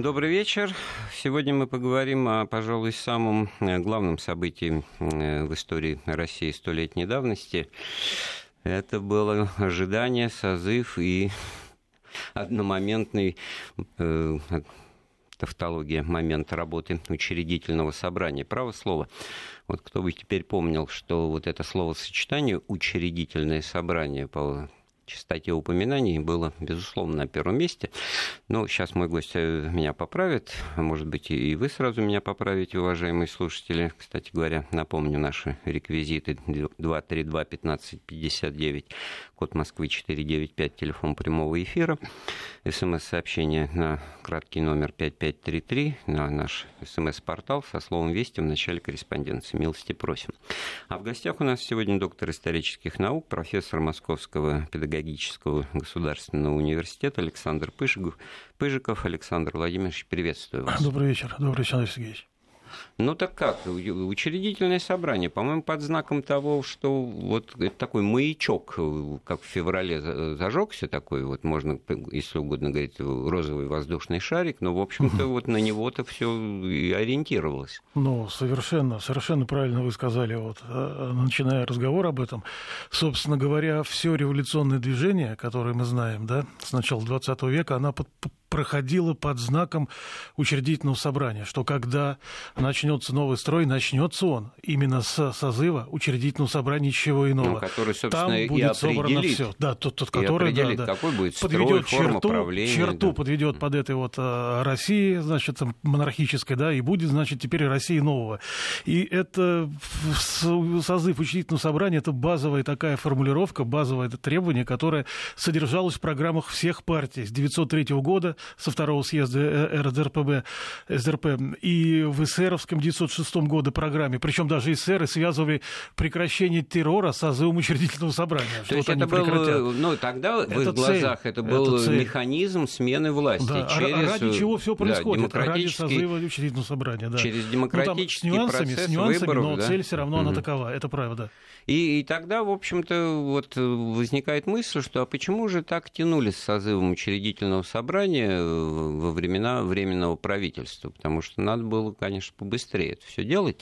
Добрый вечер. Сегодня мы поговорим о, пожалуй, самом э, главном событии э, в истории России столетней давности. Это было ожидание, созыв и одномоментный э, тавтология момент работы учредительного собрания. Право слово. Вот кто бы теперь помнил, что вот это словосочетание «учредительное собрание» по частоте упоминаний было, безусловно, на первом месте. Но сейчас мой гость э, меня поправит. Может быть, и вы сразу меня поправите, уважаемые слушатели. Кстати говоря, напомню наши реквизиты 232-1559, код Москвы 495, телефон прямого эфира. СМС-сообщение на краткий номер 5533, на наш СМС-портал со словом «Вести» в начале корреспонденции. Милости просим. А в гостях у нас сегодня доктор исторических наук, профессор Московского педагогического государственного университета Александр Пыжиков. Александр Владимирович, приветствую вас. Добрый вечер. Добрый вечер, Алексей Сергеевич. Ну так как, учредительное собрание, по-моему, под знаком того, что вот это такой маячок, как в феврале зажегся такой, вот можно, если угодно говорить, розовый воздушный шарик, но, в общем-то, вот на него-то все и ориентировалось. Ну, совершенно, совершенно правильно вы сказали, вот, э, начиная разговор об этом. Собственно говоря, все революционное движение, которое мы знаем, да, с начала 20 века, оно под, проходило под знаком учредительного собрания, что когда начнется новый строй, начнется он именно с созыва учредительного собрания, ничего иного. Ну, который, собственно, Там будет собрано все. Да, тот, тот который да, да, какой будет подведет строй, черту, правления, черту да. подведет под этой вот э, России, значит, монархической, да, и будет, значит, теперь Россия нового. И это созыв учредительного собрания, это базовая такая формулировка, базовое требование, которое содержалось в программах всех партий с 903 года со второго съезда э, РСДРПБ, СДРП, и в эсеровском 1906 году программе, причем даже эсеры связывали прекращение террора с созывом учредительного собрания. То есть это был, ну тогда это в их глазах это был это механизм смены власти. Да, а через, ради чего все происходит? Да, ради созыва учредительного собрания. Да. Через демократический ну, там, с нюансами, процесс с нюансами, выборов, но да? цель все равно угу. она такова, это правда. И, и тогда, в общем-то, вот возникает мысль, что а почему же так тянули с созывом учредительного собрания во времена Временного правительства, потому что надо было, конечно, побыстрее это все делать.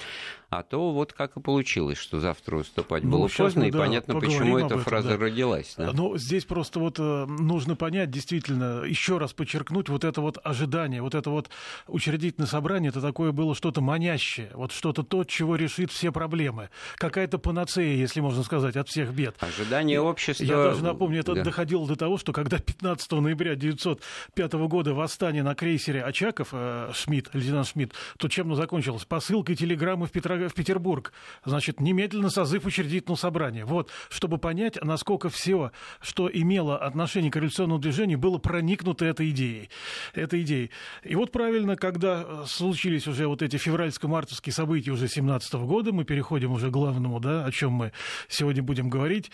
А то вот как и получилось, что завтра выступать ну, было поздно, мы, и да, понятно, почему эта этом, фраза да. родилась. Да? Но здесь просто вот э, нужно понять, действительно, еще раз подчеркнуть, вот это вот ожидание, вот это вот учредительное собрание, это такое было что-то манящее, вот что-то то, чего решит все проблемы. Какая-то панацея, если можно сказать, от всех бед. Ожидание общества... Я даже напомню, это да. доходило до того, что когда 15 ноября 1905 года восстание на крейсере Очаков, э, Шмидт, лейтенант Шмидт, то чем оно закончилось? Посылкой телеграммы в Петроград в Петербург. Значит, немедленно созыв учредительного собрания. Вот, чтобы понять, насколько все, что имело отношение к революционному движению, было проникнуто этой идеей. Этой идеей. И вот правильно, когда э, случились уже вот эти февральско-мартовские события уже 17 года, мы переходим уже к главному, да, о чем мы сегодня будем говорить,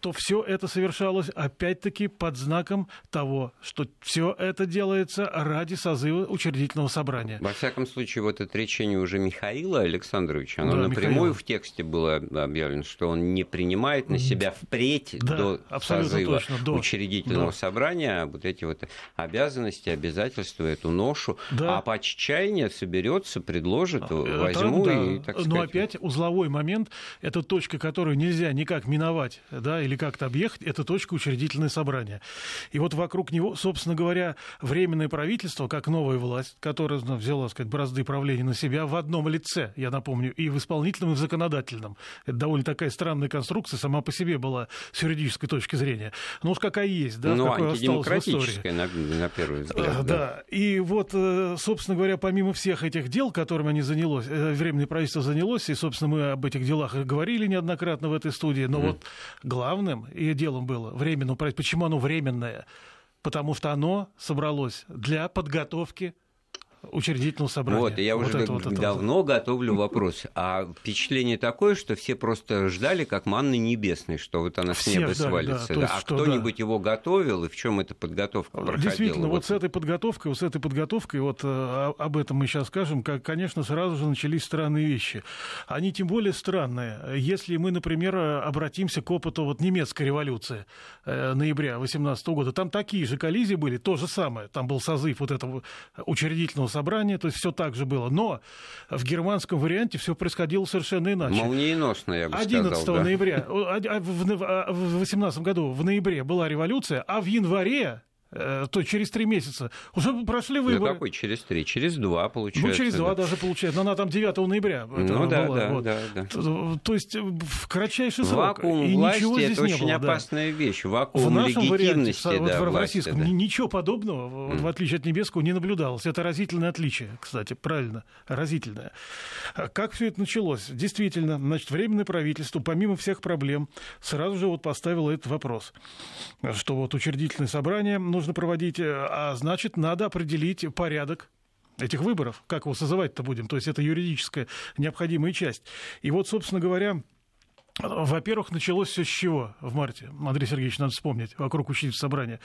то все это совершалось опять-таки под знаком того, что все это делается ради созыва учредительного собрания. Во всяком случае, вот это речение уже Михаила Александра Александрович. Оно да, напрямую Михаил. в тексте было объявлено, что он не принимает на себя впредь да, до созыва точно, до, учредительного до. собрания вот эти вот обязанности, обязательства, эту ношу. Да. А по отчаянию соберется, предложит, это, возьму да. и так сказать. Но опять узловой момент, это точка, которую нельзя никак миновать, да, или как-то объехать, это точка учредительное собрание. И вот вокруг него, собственно говоря, временное правительство, как новая власть, которая ну, взяла, сказать, бразды правления на себя в одном лице, я напомню, помню, и в исполнительном, и в законодательном. Это довольно такая странная конструкция, сама по себе была с юридической точки зрения. Ну уж какая есть, да, ну, какой осталось в истории. На, на первый взгляд. Да. да. И вот, э, собственно говоря, помимо всех этих дел, которыми они занялось, э, Временное правительство занялось, и, собственно, мы об этих делах говорили неоднократно в этой студии, но mm. вот главным и делом было временное правительство. Почему оно временное? Потому что оно собралось для подготовки учредительного собрания. Вот, я вот уже это, вот это, давно вот. готовлю вопрос. А впечатление такое, что все просто ждали, как манны небесной, что вот она с неба ждали, свалится. Да. Да. А кто-нибудь да. его готовил, и в чем эта подготовка проходила? Действительно, вот, вот с этой подготовкой, вот с этой подготовкой, вот э, об этом мы сейчас скажем, как, конечно, сразу же начались странные вещи. Они тем более странные. Если мы, например, обратимся к опыту вот немецкой революции э, ноября 18 года, там такие же коллизии были, то же самое. Там был созыв вот этого учредительного собрания, то есть все так же было. Но в германском варианте все происходило совершенно иначе. Молниеносно, я бы 11 сказал. 11 да. ноября, в 18 году в ноябре была революция, а в январе то через три месяца уже прошли выборы. Да какой через три? Через два, получается. Ну, через два да. даже получается. Но она там 9 ноября. Ну да, была, да, вот. да, да. То, то есть э, в кратчайший срок. Вакуум и власти ничего здесь это не очень было, опасная да. вещь. Вакуум в нашем легитимности, варианте, да, вот в власти, российском, да. ничего подобного, mm. в отличие от Небесского, не наблюдалось. Это разительное отличие, кстати, правильно, разительное. А как все это началось? Действительно, значит, Временное правительство, помимо всех проблем, сразу же вот поставило этот вопрос, что вот учредительное собрание, ну, нужно проводить, э, а значит, надо определить порядок этих выборов. Как его созывать-то будем? То есть это юридическая необходимая часть. И вот, собственно говоря, во-первых, началось все с чего в марте? Андрей Сергеевич, надо вспомнить, вокруг учительского собрания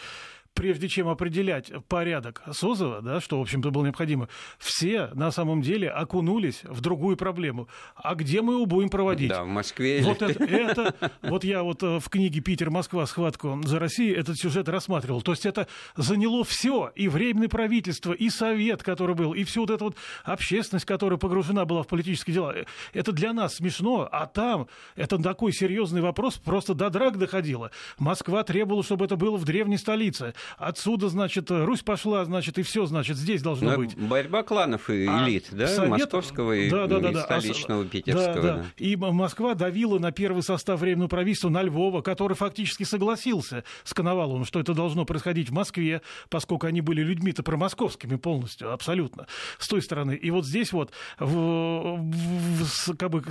прежде чем определять порядок созыва, да, что, в общем-то, было необходимо, все на самом деле окунулись в другую проблему. А где мы его будем проводить? Да, в Москве. Вот это, это, вот я вот э, в книге «Питер-Москва. Схватку за Россию» этот сюжет рассматривал. То есть это заняло все, и временное правительство, и совет, который был, и всю вот эту вот общественность, которая погружена была в политические дела. Это для нас смешно, а там это такой серьезный вопрос, просто до драк доходило. Москва требовала, чтобы это было в древней столице. Отсюда, значит, Русь пошла, значит, и все, значит, здесь должно Но быть. Борьба кланов и а элит, а да, Совет... московского и, да, да, да, и столичного, а... питерского. Да, да. И Москва давила на первый состав Временного правительства, на Львова, который фактически согласился с Коноваловым, что это должно происходить в Москве, поскольку они были людьми-то промосковскими полностью, абсолютно, с той стороны. И вот здесь вот в, в, как бы,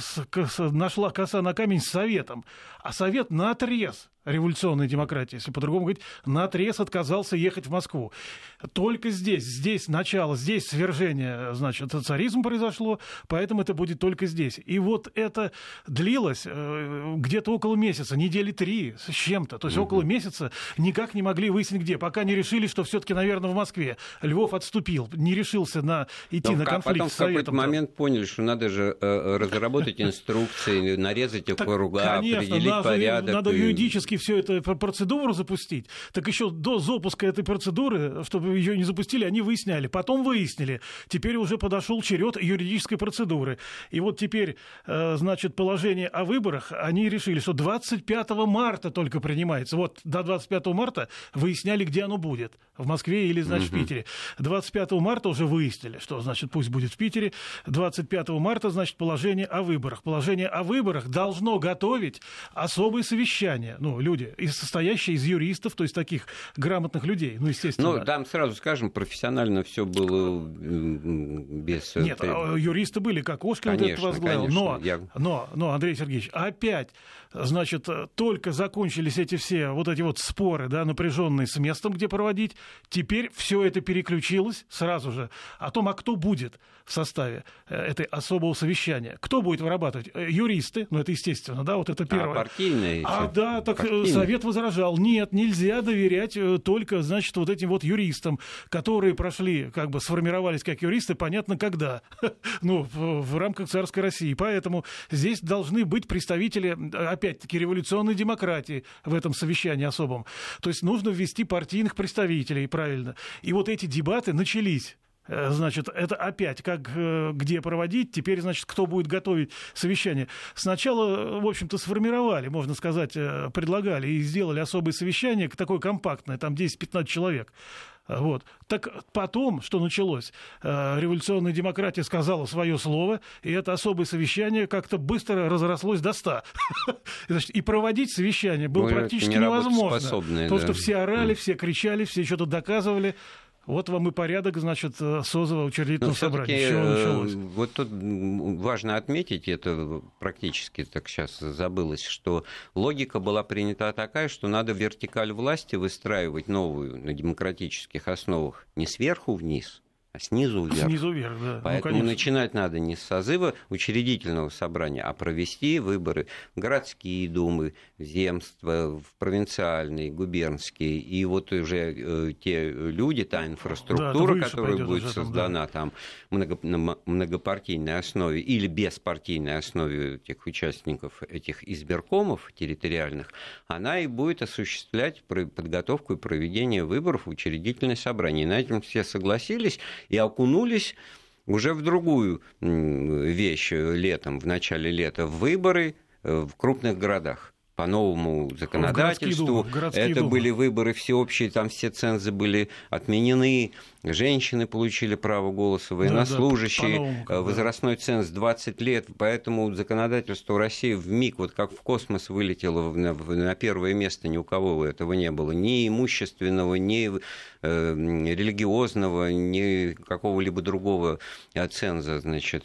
нашла коса на камень с Советом, а Совет на отрез революционной демократии, если по-другому говорить, на отрез отказался ехать в Москву. Только здесь, здесь начало, здесь свержение, значит, царизм произошло, поэтому это будет только здесь. И вот это длилось э, где-то около месяца, недели три с чем-то, то есть угу. около месяца никак не могли выяснить где, пока не решили, что все-таки, наверное, в Москве. Львов отступил, не решился на идти Но на конфликт потом с Советом. в какой-то момент поняли, что надо же э, разработать инструкции, нарезать круга, определить порядок. Надо юридически физически все это процедуру запустить, так еще до запуска этой процедуры, чтобы ее не запустили, они выясняли. Потом выяснили. Теперь уже подошел черед юридической процедуры. И вот теперь, э, значит, положение о выборах, они решили, что 25 марта только принимается. Вот до 25 марта выясняли, где оно будет. В Москве или, значит, в Питере. 25 марта уже выяснили, что, значит, пусть будет в Питере. 25 марта, значит, положение о выборах. Положение о выборах должно готовить особое совещание. Ну, люди, состоящие из юристов, то есть таких грамотных людей, ну, естественно. Ну, там сразу скажем, профессионально все было без... Нет, а юристы были, как Оскар конечно, вот это возглавил. Конечно, но, я... но, но, Андрей Сергеевич, опять, значит, только закончились эти все вот эти вот споры, да, напряженные с местом, где проводить, теперь все это переключилось сразу же о том, а кто будет в составе э, этой особого совещания. Кто будет вырабатывать? Э, юристы, ну это естественно, да, вот это а первое. А партийные? А, да, так э, партийные. Совет возражал. Нет, нельзя доверять только, значит, вот этим вот юристам, которые прошли, как бы сформировались как юристы, понятно, когда. ну, в, рамках царской России. Поэтому здесь должны быть представители, опять-таки, революционной демократии в этом совещании особом. То есть нужно ввести партийных представителей, правильно. И вот эти дебаты начались. Э, значит, это опять как э, где проводить, теперь, значит, кто будет готовить совещание. Сначала, в общем-то, сформировали, можно сказать, э, предлагали и сделали особое совещание, такое компактное, там 10-15 человек. Вот. Так потом, что началось? Революционная демократия сказала свое слово, и это особое совещание как-то быстро разрослось до 100. И проводить совещание было ну, практически невозможно. Потому что все орали, все кричали, все что-то доказывали. Вот вам и порядок, значит, э, созыва учредительного собрания. Э, вот тут важно отметить, это практически так сейчас забылось, что логика была принята такая, что надо вертикаль власти выстраивать новую на демократических основах не сверху вниз, снизу вверх. Снизу вверх, да. Ну, Поэтому ну, начинать надо не с созыва учредительного собрания, а провести выборы в городские думы, в земства, в провинциальные, губернские. И вот уже э, те люди, та инфраструктура, да, которая будет создана там, да. много, на многопартийной основе или беспартийной основе этих участников этих избиркомов территориальных, она и будет осуществлять подготовку и проведение выборов в учредительное собрание. И на этом все согласились и окунулись уже в другую вещь летом, в начале лета, в выборы э, в крупных городах по новому законодательству. Думы, Это думы. были выборы всеобщие, там все цензы были отменены, женщины получили право голоса, военнослужащие, да, да, возрастной ценз 20 лет, поэтому законодательство России в миг, вот как в космос вылетело на, на первое место, ни у кого этого не было, ни имущественного, ни э, религиозного, ни какого-либо другого ценза, значит.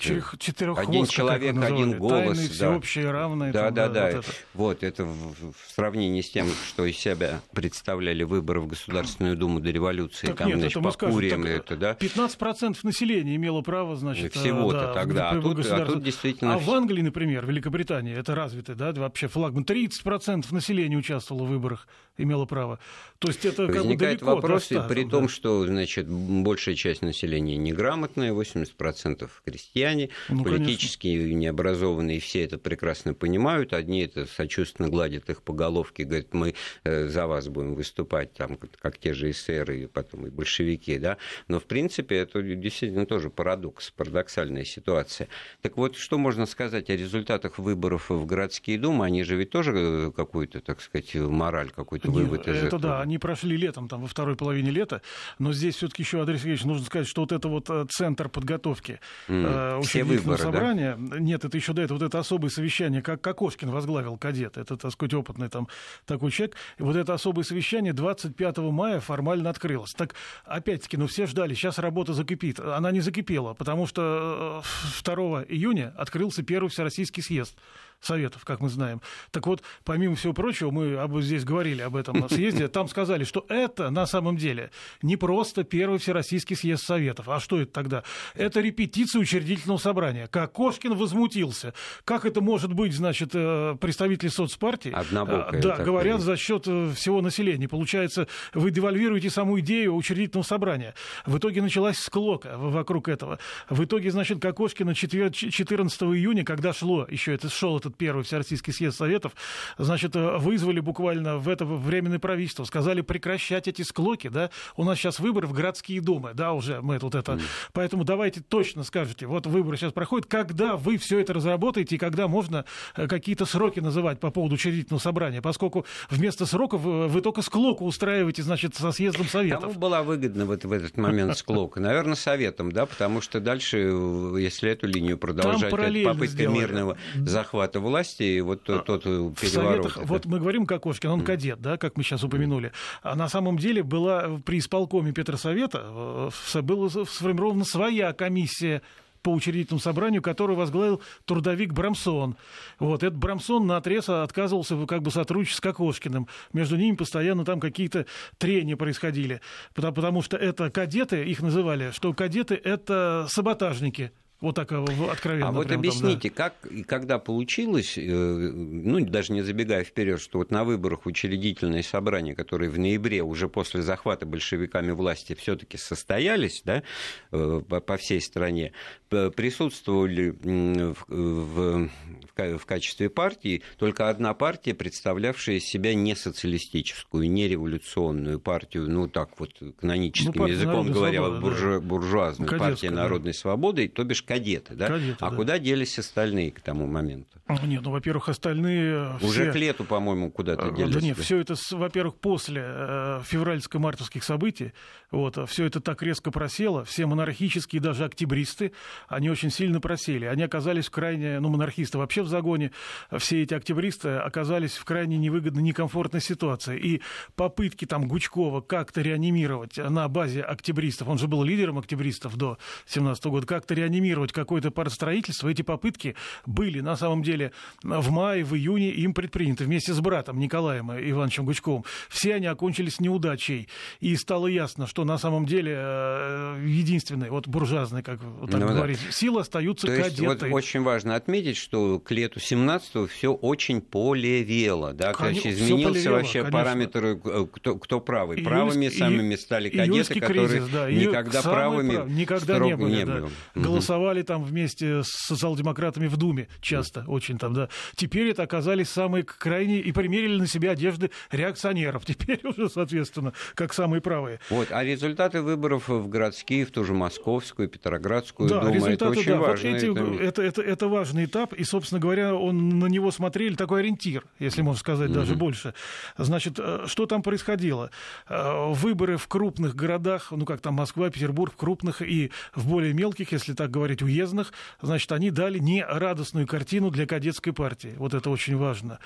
Один человек, один голос. Тайны, да. всеобщие, равные. Да, там, да, да. Вот это, вот это в, в сравнении с тем, что из себя представляли выборы в Государственную Думу до революции, так там, нет, значит, по Куриям это, да? 15% населения имело право, значит, всего-то да, тогда, а тут, а тут действительно... А в Англии, например, Великобритании, это развитый, да, вообще флагман, 30% населения участвовало в выборах, имело право. То есть это как Возникает бы далеко вопрос, при да. том, что, значит, большая часть населения неграмотная, 80% крестьяне, ну, политически конечно. необразованные, все это прекрасно понимают, одни это сочувственно гладят их по головке, говорят, мы э, за вас будем выступать, там, как те же эсеры, и потом и большевики, да, но в принципе это действительно тоже парадокс, парадоксальная ситуация. Так вот, что можно сказать о результатах выборов в городские думы? Они же ведь тоже э, какую-то, так сказать, мораль, какой-то вывод из это этого. да, они прошли летом, там, во второй половине лета, но здесь все-таки еще, Андрей Сергеевич, нужно сказать, что вот это вот э, центр подготовки mm. э, Все выборы, собрания, да? нет, это еще до этого, вот это особое совещание, как Кокошкин возглавил кадет, это, так сказать, опытный там такой человек, и вот это особое совещание 25 мая формально открылось. Так, опять-таки, ну все ждали, сейчас работа закипит. Она не закипела, потому что 2 э, июня открылся первый Всероссийский съезд Советов, как мы знаем. Так вот, помимо всего прочего, мы об, здесь говорили об этом съезде, там сказали, что это на самом деле не просто первый Всероссийский съезд Советов. А что это тогда? Это репетиция учредительного собрания. Как Кошкин возмутился. Как это может быть, значит, э, представители соцпартии? Однобокое да, говорят за счет э, всего населения. Получается, вы девальвируете саму идею учредительного собрания. В итоге началась склока вокруг этого. В итоге, значит, Кокошкина 14 июня, когда шло, еще это шел этот этот первый Всероссийский съезд Советов, значит, э, вызвали буквально в это временное правительство, сказали прекращать эти склоки, да, у нас сейчас выборы в городские думы, да, уже мы вот это, mm. поэтому давайте точно скажете, вот выборы сейчас проходят, когда вы все это разработаете и когда можно э, какие-то сроки называть по поводу учредительного собрания, поскольку вместо сроков э, вы только склоку устраиваете, значит, со съездом Советов. Кому была выгодна вот в этот момент склока? Наверное, Советом, да, потому что дальше, если эту линию продолжать, попытка сделали. мирного захвата захвата власти, и вот тот, тот переворот. В Советах, это... Вот мы говорим Кокошкин, он кадет, да, как мы сейчас упомянули. А на самом деле была при исполкоме Петросовета э, была сформирована своя комиссия по учредительному собранию, которую возглавил трудовик Брамсон. Вот, этот Брамсон на отрез отказывался как бы сотрудничать с Кокошкиным. Между ними постоянно там какие-то трения происходили. Потому, потому что это кадеты, их называли, что кадеты — это саботажники. Вот так э, откровенно. А вот объясните, там, да. как и когда получилось, э, ну, даже не забегая вперед, что вот на выборах учредительные собрания, которые в ноябре уже после захвата большевиками власти все-таки состоялись, да, э, по всей стране, присутствовали в, в, в качестве партии только одна партия, представлявшая из себя не социалистическую, не революционную партию, ну так вот каноническим ну, языком говоря, свободы, буржу, да. буржуазную Кадетская, партию народной да. свободы, то бишь кадеты, да? Кадеты, а да. куда делись остальные к тому моменту? Нет, ну, во-первых, остальные... Уже все... к лету, по-моему, куда-то а, делись. Да нет, все это, во-первых, после э, февральско-мартовских событий, вот, все это так резко просело, все монархические, даже октябристы, они очень сильно просели. Они оказались в крайне, ну, монархисты вообще в загоне, все эти октябристы оказались в крайне невыгодной, некомфортной ситуации. И попытки там Гучкова как-то реанимировать на базе октябристов, он же был лидером октябристов до 17 года, как-то реанимировать какое-то паростроительство, эти попытки были на самом деле деле в мае, в июне им предприняты вместе с братом Николаем Ивановичем Гучковым. Все они окончились неудачей. И стало ясно, что на самом деле э, единственной, вот буржуазной, как так ну, говорить, да. силы остаются То кадеты. Есть, вот очень важно отметить, что к лету 17-го все очень полевело. Да? Конечно, То есть изменился полевело, вообще конечно. параметр, э, кто, кто правый. Июльский, правыми самыми стали кадеты, которые кризис, да. никогда правыми прав, никогда не были. Не да. было. Голосовали там вместе с социал-демократами в Думе часто, mm. очень там, да. Теперь это оказались самые крайние и примерили на себя одежды реакционеров. Теперь уже, соответственно, как самые правые. Вот, а результаты выборов в городские, в ту же Московскую, Петроградскую да, Думу, это очень да, важно. Вот эти, это... Это, это, это важный этап, и, собственно говоря, он на него смотрели такой ориентир, если можно сказать, mm-hmm. даже больше. Значит, э, что там происходило? Э, выборы в крупных городах, ну как там Москва, Петербург, в крупных и в более мелких, если так говорить, уездных, значит, они дали не радостную картину для кадетской партии. Вот это очень важно.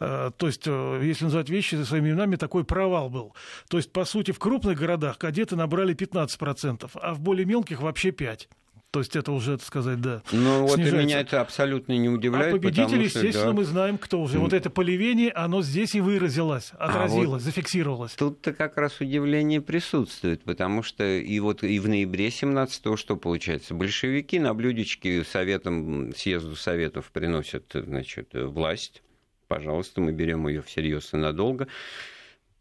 Э, то есть, э, если называть вещи своими именами, такой провал был. То есть, по сути, в крупных городах кадеты набрали 15%, а в более мелких вообще 5%. То есть это уже, так сказать, да. Ну вот меня это абсолютно не удивляет. А победитель, естественно, да. мы знаем, кто уже. Вот это поливение, оно здесь и выразилось, отразилось, а вот зафиксировалось. Тут-то как раз удивление присутствует, потому что и вот и в ноябре 17-го что получается? Большевики на блюдечке советом, съезду советов приносят, значит, власть пожалуйста, мы берем ее всерьез и надолго.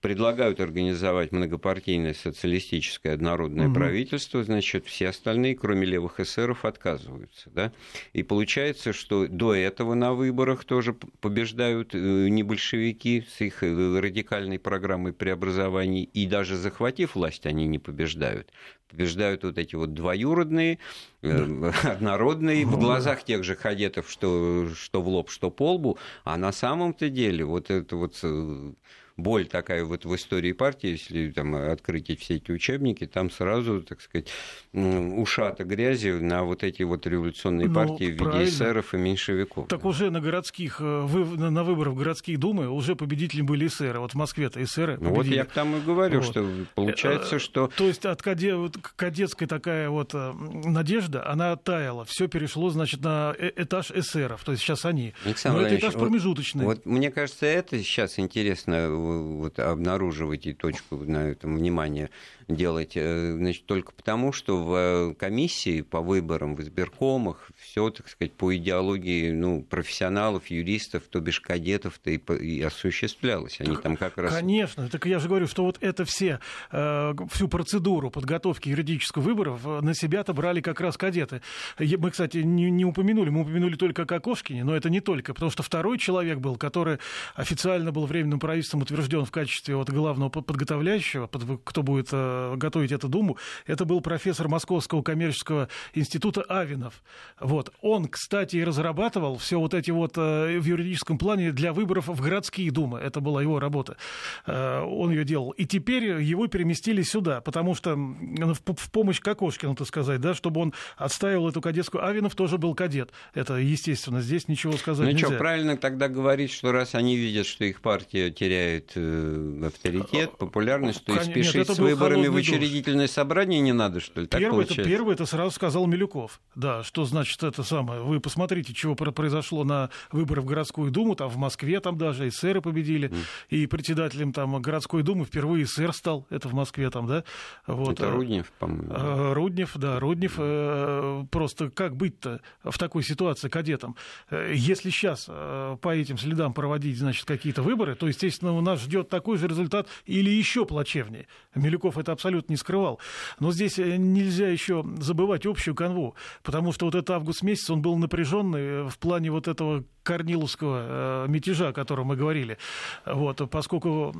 Предлагают организовать многопартийное социалистическое однородное угу. правительство, значит, все остальные, кроме левых эсеров, отказываются. Да? И получается, что до этого на выборах тоже побеждают э, не большевики с их э, радикальной программой преобразований, и даже захватив власть, они не побеждают побеждают вот эти вот двоюродные, э, однородные, в глазах тех же кадетов, что, что в лоб, что по лбу, а на самом-то деле вот это вот боль такая вот в истории партии, если там открыть все эти учебники, там сразу, так сказать, ушата грязи на вот эти вот революционные ну, партии в виде эсеров и меньшевиков. Так уже на городских, э, на выборах в городские думы уже победители были эсеры. Вот в Москве-то эсеры Ну вот я тому и говорю, вот. что получается, э, что... То есть от кадетской такая вот э, надежда, она оттаяла. Все перешло, значит, на этаж эсеров. То есть сейчас они. Александр Но это этаж промежуточный. Вот, вот мне кажется, это сейчас интересно вот, обнаруживать и точку на этом внимания делать, э, значит, только потому, что в комиссии по выборам в избиркомах все, так сказать, по идеологии ну, профессионалов, юристов, то бишь кадетов-то и, и осуществлялось. Они там как раз... Конечно, так я же говорю, что вот это все, э, всю процедуру подготовки юридических выборов э, на себя-то брали как раз кадеты. Мы, кстати, не, не упомянули, мы упомянули только Кокошкине, но это не только, потому что второй человек был, который официально был временным правительством утвержден в качестве вот главного подготовляющего, кто будет готовить эту думу, это был профессор Московского коммерческого института Авинов. Вот. Он, кстати, и разрабатывал все вот эти вот э, в юридическом плане для выборов в городские думы. Это была его работа. Э, он ее делал. И теперь его переместили сюда, потому что в помощь Кокошкину, так сказать, да, чтобы он отставил эту кадетскую. Авинов тоже был кадет. Это, естественно, здесь ничего сказать ну, нельзя. Ну что, правильно тогда говорить, что раз они видят, что их партия теряет э, авторитет, популярность, то и спешить Нет, с выборами в учредительное собрание не надо, что ли? Так первое, это, первое это сразу сказал Милюков. Да, что значит это самое. Вы посмотрите, чего произошло на выборах в городскую думу, там в Москве там даже эсеры победили, mm. и председателем там городской думы впервые эсер стал, это в Москве там, да. Вот. Это Руднев, по-моему. Э, Руднев, да, Руднев. Mm. Просто как быть-то в такой ситуации кадетом? Э, если сейчас по этим следам проводить, значит, какие-то выборы, то, естественно, у нас ждет такой же результат или еще плачевнее. Милюков это абсолютно не скрывал. Но здесь э, нельзя еще забывать общую канву, потому что вот этот август месяц, он был напряженный э, в плане вот этого Корниловского э, мятежа, о котором мы говорили. Вот, поскольку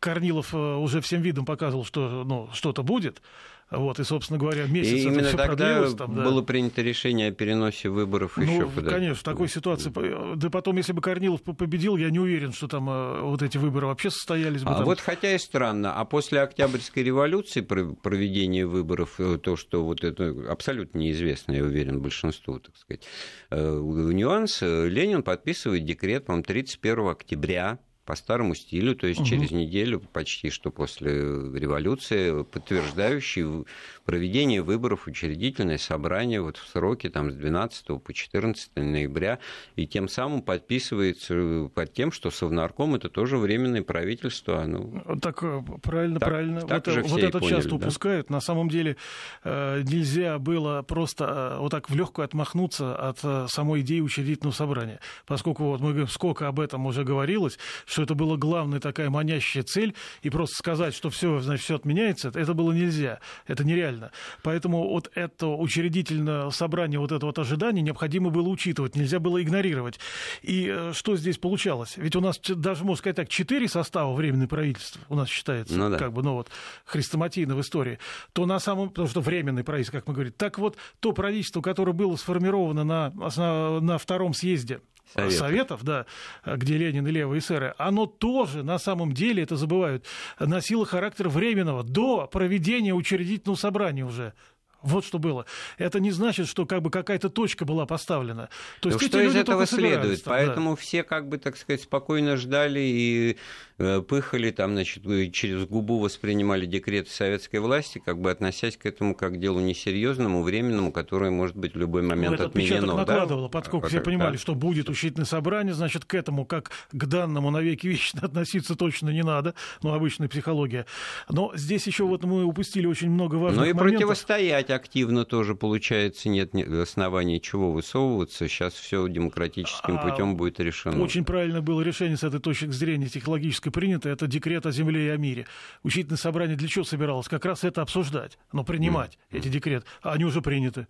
Корнилов уже всем видом показывал, что ну, что-то будет, вот, и, собственно говоря, месяц и это именно тогда там, да. было принято решение о переносе выборов ну, еще куда Конечно, в такой ситуации. Да потом, если бы Корнилов победил, я не уверен, что там э, вот эти выборы вообще состоялись бы. А там... вот хотя и странно, а после Октябрьской революции проведение выборов, э, то, что вот это абсолютно неизвестно, я уверен, большинству, так сказать, э, нюанс, Ленин подписывает декрет, по-моему, 31 октября по старому стилю, то есть угу. через неделю почти что после революции, подтверждающий проведение выборов учредительное собрание вот в сроки там, с 12 по 14 ноября, и тем самым подписывается под тем, что Совнарком это тоже временное правительство. Оно... Так, э, правильно, так, правильно. Так вот, вот это поняли, часто да? упускают. На самом деле э, нельзя было просто вот так в легкую отмахнуться от самой идеи учредительного собрания, поскольку вот мы сколько об этом уже говорилось, что это была главная такая манящая цель, и просто сказать, что все, значит, все отменяется, это было нельзя, это нереально. Поэтому вот это учредительное собрание, вот это вот ожидание необходимо было учитывать, нельзя было игнорировать. И э, что здесь получалось? Ведь у нас даже, можно сказать так, четыре состава временного правительства у нас считается, ну, да. как бы, ну вот, хрестоматийно в истории, то на самом, потому что временный правительство, как мы говорим, так вот, то правительство, которое было сформировано на, на втором съезде Советов. Советов, да, где Ленин и левые эсеры, оно тоже на самом деле, это забывают, носило характер временного до проведения учредительного собрания уже. Вот что было. Это не значит, что как бы какая-то точка была поставлена. То есть, что из этого следует? Там, Поэтому да. все, как бы, так сказать, спокойно ждали и Э, пыхали, там, значит, через губу воспринимали декреты советской власти, как бы относясь к этому как к делу несерьезному, временному, которое может быть в любой момент ну, отменено. накладывало, да? поскольку все понимали, да. что будет учительное собрание, значит, к этому, как к данному навеки вечно относиться точно не надо, ну, обычная психология. Но здесь еще вот мы упустили очень много важных Ну и моментов. противостоять активно тоже, получается, нет оснований чего высовываться. Сейчас все демократическим а, путем будет решено. Очень правильно было решение с этой точки зрения технологической и принято, это декрет о земле и о мире. Учительное собрание для чего собиралось? Как раз это обсуждать, но принимать mm-hmm. эти декреты. А они уже приняты.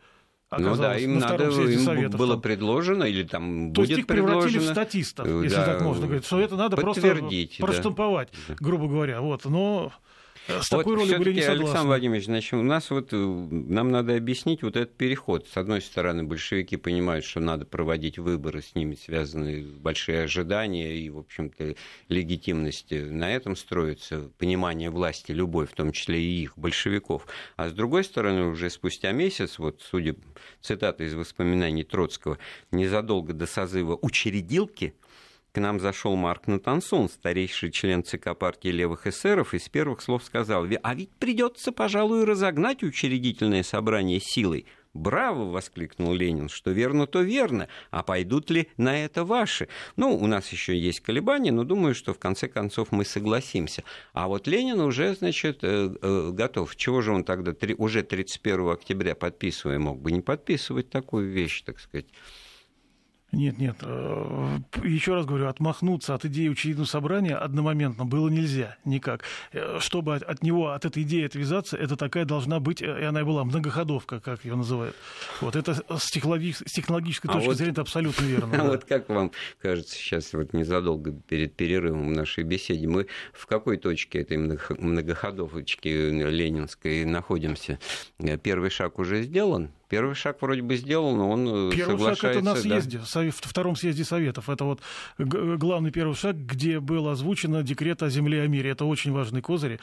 Ну да, им надо, им Советов, было там. предложено или там То будет есть их предложено. превратили в статистов, если да, так можно говорить, что это надо просто проштамповать, да. грубо говоря. Вот, но с такой вот ролью были не согласны. Александр Владимирович, значит, у нас вот, э, нам надо объяснить вот этот переход. С одной стороны, большевики понимают, что надо проводить выборы, с ними связаны большие ожидания и, в общем-то, легитимность. На этом строится понимание власти любой, в том числе и их, большевиков. А с другой стороны, уже спустя месяц, вот, судя цитата из воспоминаний Троцкого, незадолго до созыва учредилки – к нам зашел Марк Натансон, старейший член ЦК партии левых эсеров, и с первых слов сказал, а ведь придется, пожалуй, разогнать учредительное собрание силой. «Браво!» — воскликнул Ленин. «Что верно, то верно. А пойдут ли на это ваши?» Ну, у нас еще есть колебания, но думаю, что в конце концов мы согласимся. А вот Ленин уже, значит, э, э, готов. Чего же он тогда уже 31 октября, подписывая, мог бы не подписывать такую вещь, так сказать? Нет, нет. Э, еще раз говорю, отмахнуться от идеи учредительного собрания одномоментно было нельзя никак. Э, чтобы от него, от этой идеи отвязаться, это такая должна быть, э, и она и была многоходовка, как ее называют. Вот это с, технологической, с технологической а точки вот, зрения это абсолютно верно. А да. вот как вам кажется сейчас, вот незадолго перед перерывом в нашей беседе, мы в какой точке этой многоходовочки ленинской находимся? Первый шаг уже сделан? Первый шаг вроде бы сделан, но он э, первый соглашается... шаг это на съезде, да. в втором съезде Советов. Это вот главный первый шаг, где был озвучено декрет о земле и о мире. Это очень важный козырь,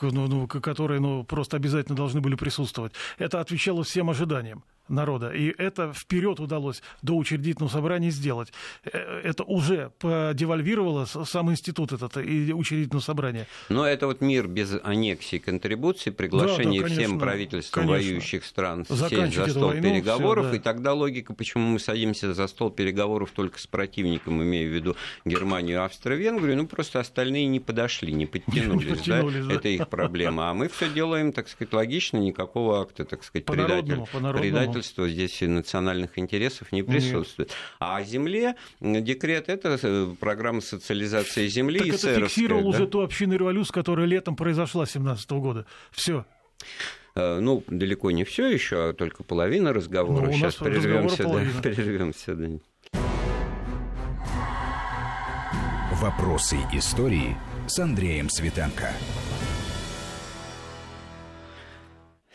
ну, ну, которые ну, просто обязательно должны были присутствовать. Это отвечало всем ожиданиям народа. И это вперед удалось до учредительного собрания сделать. Э, это уже подевальвировало сам институт этот и учредительного собрания. Но это вот мир без аннексии контрибуции, приглашение да, да, конечно, всем правительствам конечно. воюющих стран сесть за стол войну, переговоров. Все, да. И тогда логика, почему мы садимся за стол переговоров только с противником, имея в виду Германию, Австрию, Венгрию, ну просто остальные не подошли, не подтянулись. Не подтянулись да? Да. Это их проблема. А мы все делаем, так сказать, логично, никакого акта, так сказать, предателя предательства здесь национальных интересов не присутствует. Нет. А о земле декрет это э, программа социализации земли. Так это фиксировал да? уже ту общинную революцию, которая летом произошла 17 года. Все. Э, ну, далеко не все еще, а только половина разговора. Ну, Сейчас прервемся, да, прервемся. Да. Вопросы истории с Андреем Светенко.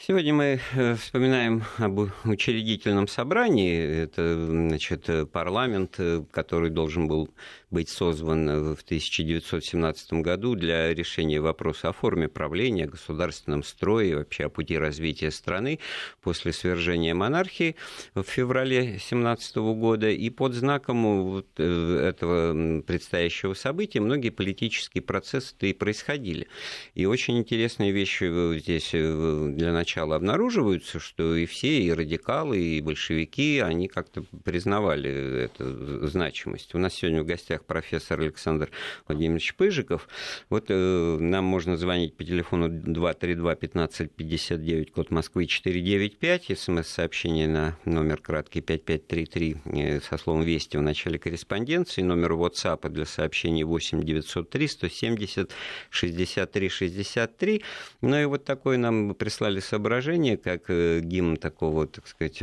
Сегодня мы э, вспоминаем об учредительном собрании. Это значит, парламент, э, который должен был быть созван в 1917 году для решения вопроса о форме правления, государственном строе вообще о пути развития страны после свержения монархии в феврале 1917 года. И под знаком вот этого предстоящего события многие политические процессы-то и происходили. И очень интересные вещи здесь для начала обнаруживаются, что и все, и радикалы, и большевики, они как-то признавали эту значимость. У нас сегодня в гостях профессор Александр Владимирович Пыжиков. Вот э, нам можно звонить по телефону 232-1559, код Москвы 495, смс-сообщение на номер краткий 5533 э, со словом «Вести» в начале корреспонденции, номер WhatsApp для сообщений 8 903 170 63 63. Ну и вот такое нам прислали соображение, как э, гимн такого, так сказать,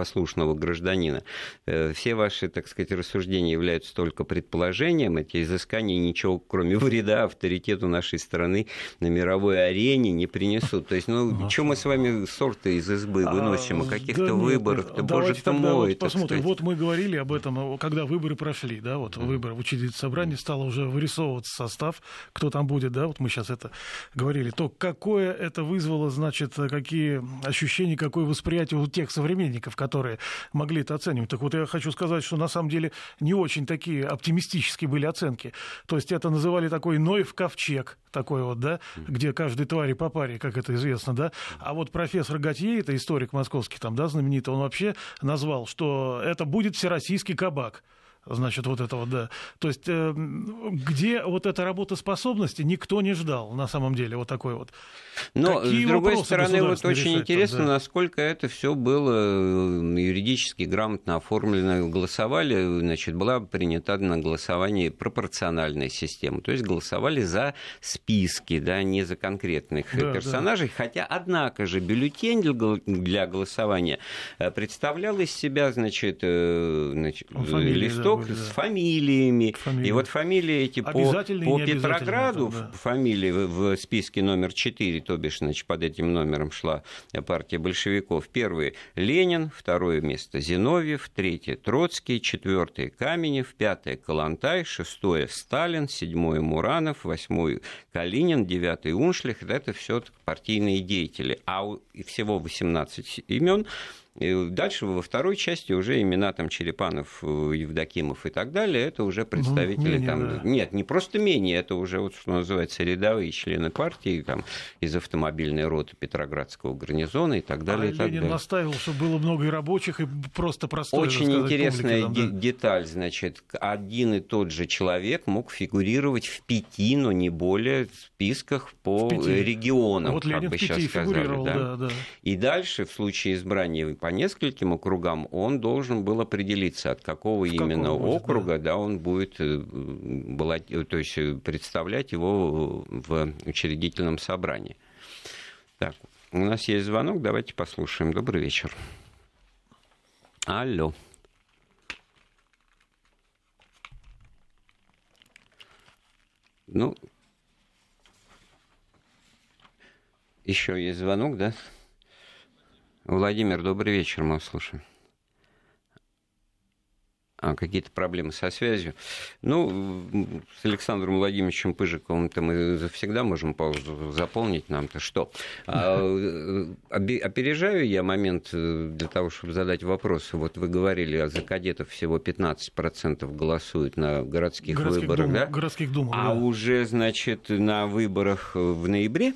послушного гражданина. Э, все ваши, так сказать, рассуждения являются только предположением. Эти изыскания ничего, кроме вреда авторитету нашей страны на мировой арене не принесут. То есть, ну, что мы с вами сорты из избы а, выносим? О каких-то да выборах? Да, боже ты мой. Вот посмотрим. Вот мы говорили об этом, когда выборы прошли, да, вот выборы в учредительное собрание, стало уже вырисовываться состав, кто там будет, да, вот мы сейчас это говорили. То какое это вызвало, значит, какие ощущения, какое восприятие у тех современников, которые могли это оценивать. Так вот, я хочу сказать, что на самом деле не очень такие оптимистические были оценки. То есть это называли такой Ноев ковчег, такой вот, да, где каждый твари по паре, как это известно, да. А вот профессор Готье, это историк московский, там, да, знаменитый, он вообще назвал, что это будет всероссийский кабак значит, вот это вот, да. То есть, э, где вот эта работоспособности никто не ждал, на самом деле, вот такой вот. Но, Какие с другой стороны, вот очень интересно, там, да? насколько это все было э, юридически грамотно оформлено. Голосовали, значит, была принята на голосование пропорциональная система, то есть голосовали за списки, да, не за конкретных да, персонажей, да. хотя, однако же, бюллетень для голосования э, представлял из себя, значит, значит листок, листок да. с фамилиями. Фамилии. И вот фамилии эти по, по Петрограду, да. фамилии в, списке номер 4, то бишь, значит, под этим номером шла партия большевиков. Первый Ленин, второе место Зиновьев, третье Троцкий, четвертое Каменев, пятое Калантай, шестое Сталин, седьмое Муранов, восьмой Калинин, девятый Уншлих. Это все партийные деятели. А всего 18 имен и дальше во второй части уже имена там Черепанов, э, Евдокимов и так далее, это уже представители ну, менее, там... Да. Нет, не просто менее, это уже, вот, что называется, рядовые члены партии там, из автомобильной роты Петроградского гарнизона и так далее. А и так Ленин далее. настаивал, что было много и рабочих, и просто простой, Очень сказать, интересная публики, там, да. деталь, значит, один и тот же человек мог фигурировать в пяти, но не более списках по регионам, вот как бы сейчас сказали. Да. Да, да. И дальше, в случае избрания по нескольким округам, он должен был определиться, от какого в именно округа да. Да, он будет э, то есть э, представлять его в учредительном собрании. Так, у нас есть звонок, давайте послушаем. Добрый вечер. Алло. Ну, еще есть звонок, да? Владимир, добрый вечер, мы вас слушаем. А, какие-то проблемы со связью. Ну, с Александром Владимировичем Пыжиковым-то мы всегда можем паузу заполнить нам-то что. А, опережаю я момент э, для того, чтобы задать вопросы. Вот вы говорили, а за кадетов всего 15% голосуют на городских, городских выборах, дум, да? Городских думах, А да. уже, значит, на выборах в ноябре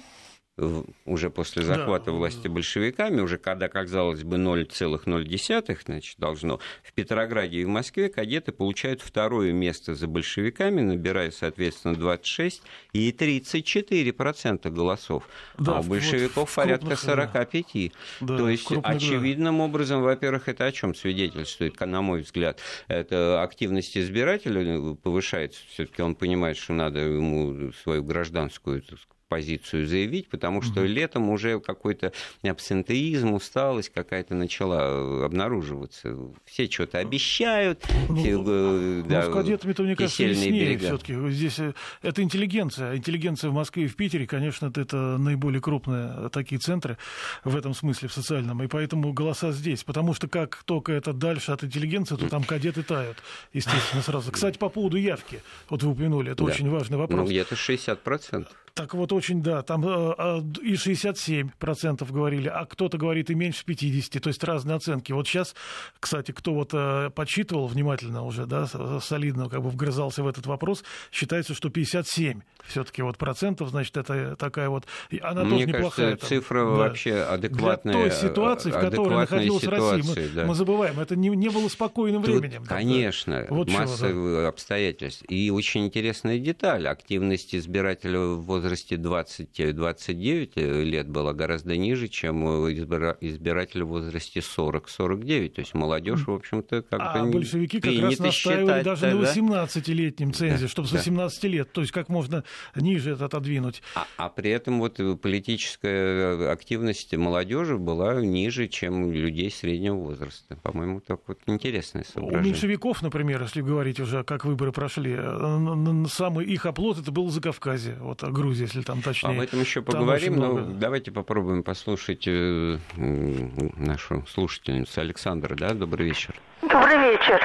уже после захвата да. власти большевиками, уже когда, казалось бы, 0,0 значит, должно, в Петрограде и в Москве кадеты получают второе место за большевиками, набирая, соответственно, 26 и 34 процента голосов. Да, а у большевиков вот порядка 45. Да, То есть, крупных, очевидным да. образом, во-первых, это о чем свидетельствует, на мой взгляд, это активность избирателя повышается, все-таки он понимает, что надо ему свою гражданскую позицию заявить, потому что угу. летом уже какой-то абсентеизм, усталость какая-то начала обнаруживаться. Все что-то обещают. Ну, все, ну да, с кадетами-то, мне кажется, веснее все-таки. Здесь э, это интеллигенция. Интеллигенция в Москве и в Питере, конечно, это наиболее крупные такие центры в этом смысле, в социальном. И поэтому голоса здесь. Потому что как только это дальше от интеллигенции, то там кадеты тают, естественно, сразу. Кстати, по поводу явки. Вот вы упомянули, это да. очень важный вопрос. Ну, где-то 60%. Так вот, очень, да, там э, э и 67% говорили, а кто-то говорит и меньше 50%, то есть разные оценки. Вот сейчас, кстати, кто вот э, подсчитывал внимательно уже, да, солидно как бы вгрызался в этот вопрос, считается, что 57 все-таки вот процентов, значит, это такая вот, она Мне тоже неплохая. Кажется, цифра да. вообще адекватная. Для той ситуации, в которой находилась ситуации, Россия, мы, да. мы забываем, это не, не было спокойным Тут, временем. Конечно, вот масса чего, да. обстоятельств. И очень интересная деталь, активность избирателя в возрасте 20-29 лет была гораздо ниже, чем у избирателя в возрасте 40-49. То есть молодежь, в общем-то, как-то а не большевики как раз настаивали даже да, на 18-летнем цензе, да, чтобы да. со 17 лет, то есть как можно ниже это отодвинуть. А, а при этом вот политическая активность молодежи была ниже, чем людей среднего возраста. По-моему, так вот интересное соображение. У меньшевиков, например, если говорить уже, как выборы прошли, э, самый их оплот это был Закавказье, вот Грузия, если там там точнее. Об этом еще поговорим, но давайте попробуем послушать э, нашу слушательницу Александра, да, добрый вечер. Добрый вечер.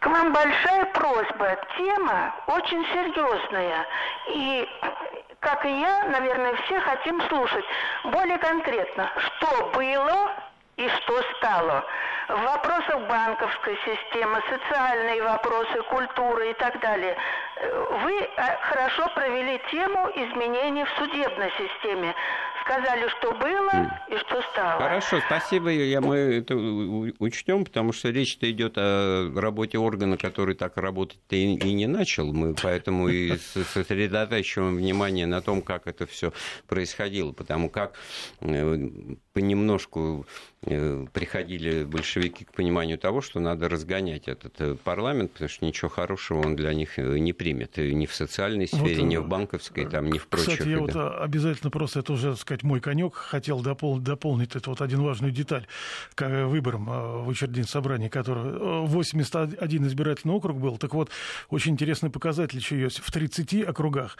К вам большая просьба. Тема очень серьезная. И, как и я, наверное, все хотим слушать более конкретно, что было и что стало. В вопросах банковской системы, социальные вопросы, культуры и так далее. Вы э, хорошо провели тему изменений в судебной системе. Сказали, что было и что стало. Хорошо, спасибо. Я, мы это учтем, потому что речь-то идет о работе органа, который так работать и, и не начал. Мы поэтому и сосредотачиваем внимание на том, как это все происходило. Потому как э, понемножку приходили большевики к пониманию того, что надо разгонять этот парламент, потому что ничего хорошего он для них не примет. И ни в социальной сфере, вот, ни в банковской, там, ни в прочих. Кстати, я вот обязательно просто, это уже, так сказать, мой конек, хотел допол- дополнить эту вот один важную деталь к выборам в учредительном собрании, который 81 избирательный округ был. Так вот, очень интересный показатель еще есть. В 30 округах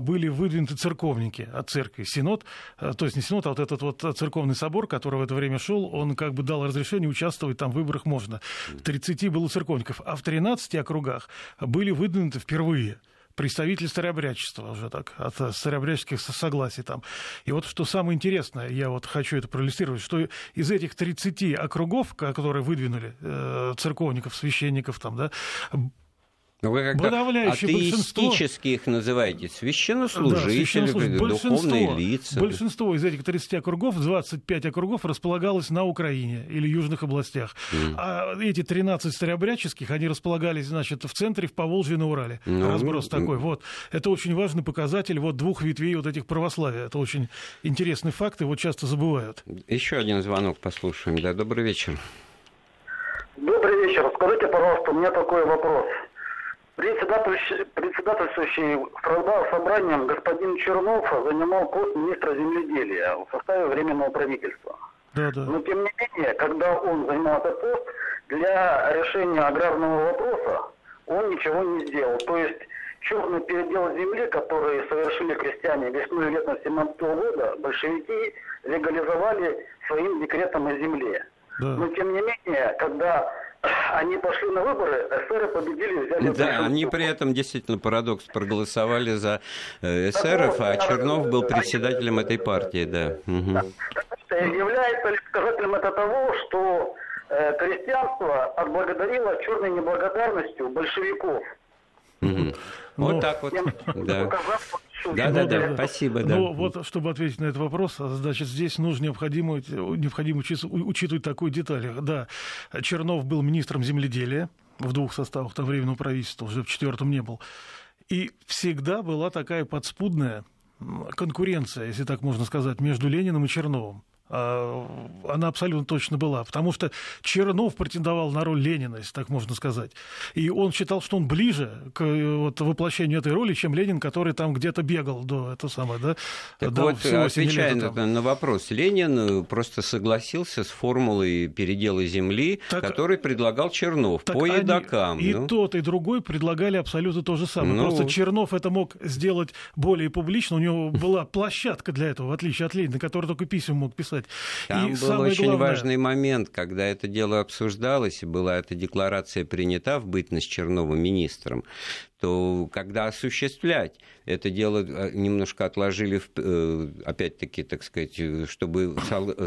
были выдвинуты церковники от церкви. Синод, то есть не Синод, а вот этот вот церковный собор, который в это время шел, он как бы дал разрешение участвовать там в выборах можно. В 30 было церковников, а в 13 округах были выдвинуты впервые представитель старообрядчества уже так, от старообрядческих согласий там. И вот что самое интересное, я вот хочу это проиллюстрировать, что из этих 30 округов, которые выдвинули э, церковников, священников там, да, но вы как атеистически их называете, священнослужители, да, духовные лица. Большинство из этих 30 округов, 25 округов располагалось на Украине или южных областях. Mm. А эти 13 старообрядческих, они располагались, значит, в центре, в Поволжье, на Урале. Ну, Разброс ну, такой. Вот. Это очень важный показатель вот двух ветвей вот этих православия. Это очень интересный факт, его часто забывают. Еще один звонок послушаем. Да, добрый вечер. Добрый вечер. Скажите, пожалуйста, у меня такой вопрос. Председательствующий, собранием господин Чернов занимал пост министра земледелия в составе Временного правительства. Да, да. Но тем не менее, когда он занимал этот пост, для решения аграрного вопроса он ничего не сделал. То есть черный передел земли, который совершили крестьяне весной и летом 17 года, большевики легализовали своим декретом о земле. Да. Но тем не менее, когда они пошли на выборы, эсеры победили, взяли... Да, они при этом, действительно, парадокс, проголосовали за э, эсеров, а Чернов был председателем этой партии, да. Угу. Является ли показателем это того, что э, крестьянство отблагодарило черной неблагодарностью большевиков? Угу. Вот Но... так вот, да. Да, да, да, спасибо. Да. Ну, вот, чтобы ответить на этот вопрос, значит, здесь нужно необходимо, необходимо учитывать такую деталь. Да, Чернов был министром земледелия в двух составах там временного правительства, уже в четвертом не был. И всегда была такая подспудная конкуренция, если так можно сказать, между Лениным и Черновым. А, она абсолютно точно была. Потому что Чернов претендовал на роль Ленина, если так можно сказать. И он считал, что он ближе к вот, воплощению этой роли, чем Ленин, который там где-то бегал до этого самого, да? Так до вот, отвечая на, на вопрос, Ленин просто согласился с формулой передела земли, так, который предлагал Чернов по они, едокам. И ну. тот, и другой предлагали абсолютно то же самое. Ну, Просто Чернов это мог сделать более публично, у него была площадка для этого, в отличие от Ленина, который только письма мог писать сказать. Там и был очень главное... важный момент, когда это дело обсуждалось, и была эта декларация принята в бытность Черновым министром, то когда осуществлять это дело э, немножко отложили, э, опять-таки, так сказать, чтобы